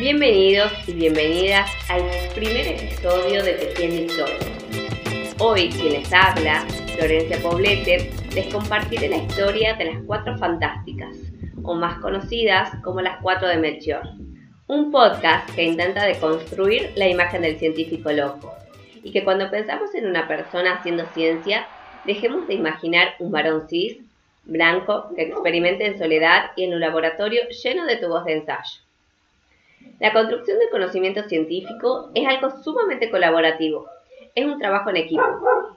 Bienvenidos y bienvenidas al primer episodio de Tejiendo Historia. Hoy quien les habla, Florencia Poblete, les compartiré la historia de las cuatro fantásticas, o más conocidas como las cuatro de Melchior. Un podcast que intenta deconstruir la imagen del científico loco y que cuando pensamos en una persona haciendo ciencia, dejemos de imaginar un varón cis, blanco, que experimente en soledad y en un laboratorio lleno de tubos de ensayo. La construcción del conocimiento científico es algo sumamente colaborativo, es un trabajo en equipo,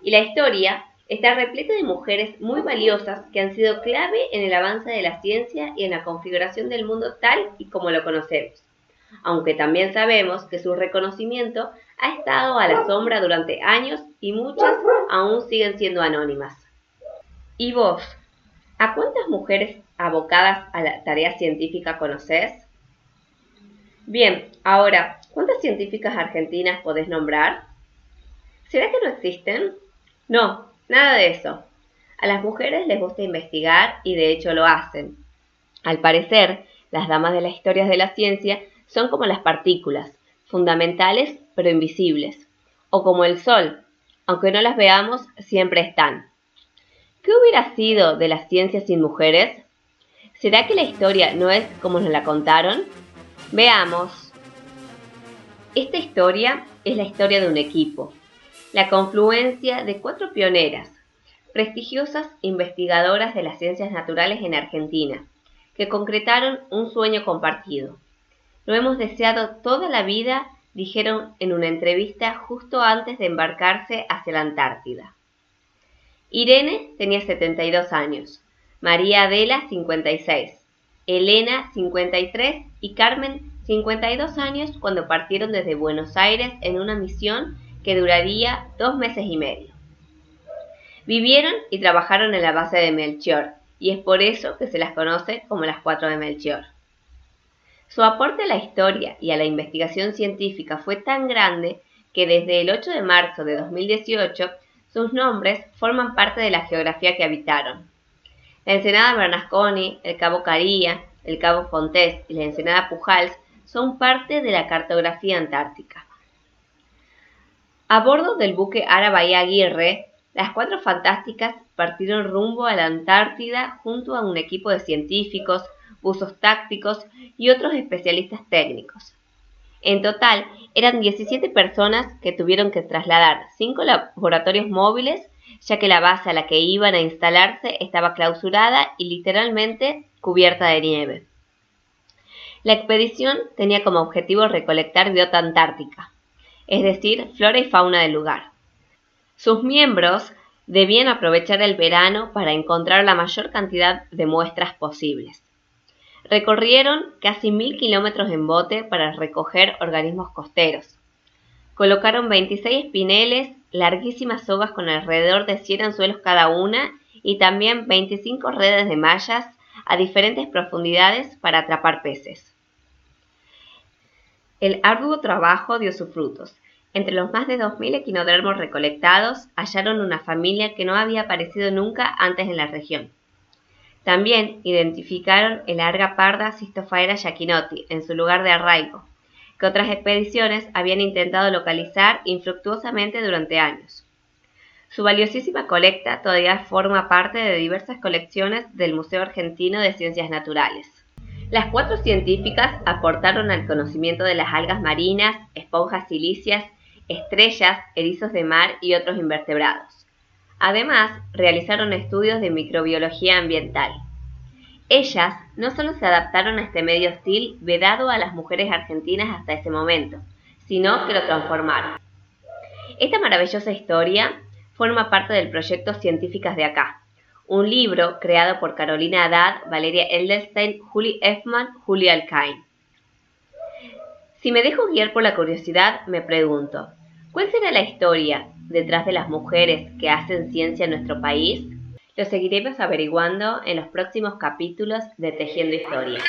y la historia está repleta de mujeres muy valiosas que han sido clave en el avance de la ciencia y en la configuración del mundo tal y como lo conocemos, aunque también sabemos que su reconocimiento ha estado a la sombra durante años y muchas aún siguen siendo anónimas. ¿Y vos? ¿A cuántas mujeres abocadas a la tarea científica conoces? Bien, ahora, ¿cuántas científicas argentinas podés nombrar? ¿Será que no existen? No, nada de eso. A las mujeres les gusta investigar y de hecho lo hacen. Al parecer, las damas de las historias de la ciencia son como las partículas, fundamentales pero invisibles, o como el sol, aunque no las veamos, siempre están. ¿Qué hubiera sido de la ciencia sin mujeres? ¿Será que la historia no es como nos la contaron? Veamos. Esta historia es la historia de un equipo, la confluencia de cuatro pioneras, prestigiosas investigadoras de las ciencias naturales en Argentina, que concretaron un sueño compartido. Lo hemos deseado toda la vida, dijeron en una entrevista justo antes de embarcarse hacia la Antártida. Irene tenía 72 años, María Adela 56, Elena 53 y Carmen 52 años cuando partieron desde Buenos Aires en una misión que duraría dos meses y medio. Vivieron y trabajaron en la base de Melchior, y es por eso que se las conoce como las cuatro de Melchior. Su aporte a la historia y a la investigación científica fue tan grande que desde el 8 de marzo de 2018 sus nombres forman parte de la geografía que habitaron. La ensenada Bernasconi, el cabo Caría, el cabo Fontés y la ensenada Pujals son parte de la cartografía antártica. A bordo del buque Ara Bahía Aguirre, las cuatro fantásticas partieron rumbo a la Antártida junto a un equipo de científicos, buzos tácticos y otros especialistas técnicos. En total, eran 17 personas que tuvieron que trasladar cinco laboratorios móviles, ya que la base a la que iban a instalarse estaba clausurada y literalmente cubierta de nieve. La expedición tenía como objetivo recolectar biota antártica, es decir, flora y fauna del lugar. Sus miembros debían aprovechar el verano para encontrar la mayor cantidad de muestras posibles. Recorrieron casi mil kilómetros en bote para recoger organismos costeros. Colocaron 26 espineles, larguísimas sogas con alrededor de 100 anzuelos cada una y también 25 redes de mallas a diferentes profundidades para atrapar peces. El arduo trabajo dio sus frutos. Entre los más de 2.000 equinodermos recolectados hallaron una familia que no había aparecido nunca antes en la región. También identificaron el arga parda Cistofaera yaquinoti en su lugar de arraigo, que otras expediciones habían intentado localizar infructuosamente durante años. Su valiosísima colecta todavía forma parte de diversas colecciones del Museo Argentino de Ciencias Naturales. Las cuatro científicas aportaron al conocimiento de las algas marinas, esponjas silíceas, estrellas, erizos de mar y otros invertebrados. Además, realizaron estudios de microbiología ambiental. Ellas no solo se adaptaron a este medio hostil vedado a las mujeres argentinas hasta ese momento, sino que lo transformaron. Esta maravillosa historia forma parte del proyecto Científicas de Acá, un libro creado por Carolina Haddad, Valeria Elderstein, Julie Effman, Julia Alcain. Si me dejo guiar por la curiosidad, me pregunto, ¿cuál será la historia detrás de las mujeres que hacen ciencia en nuestro país? Lo seguiremos averiguando en los próximos capítulos de Tejiendo Historia.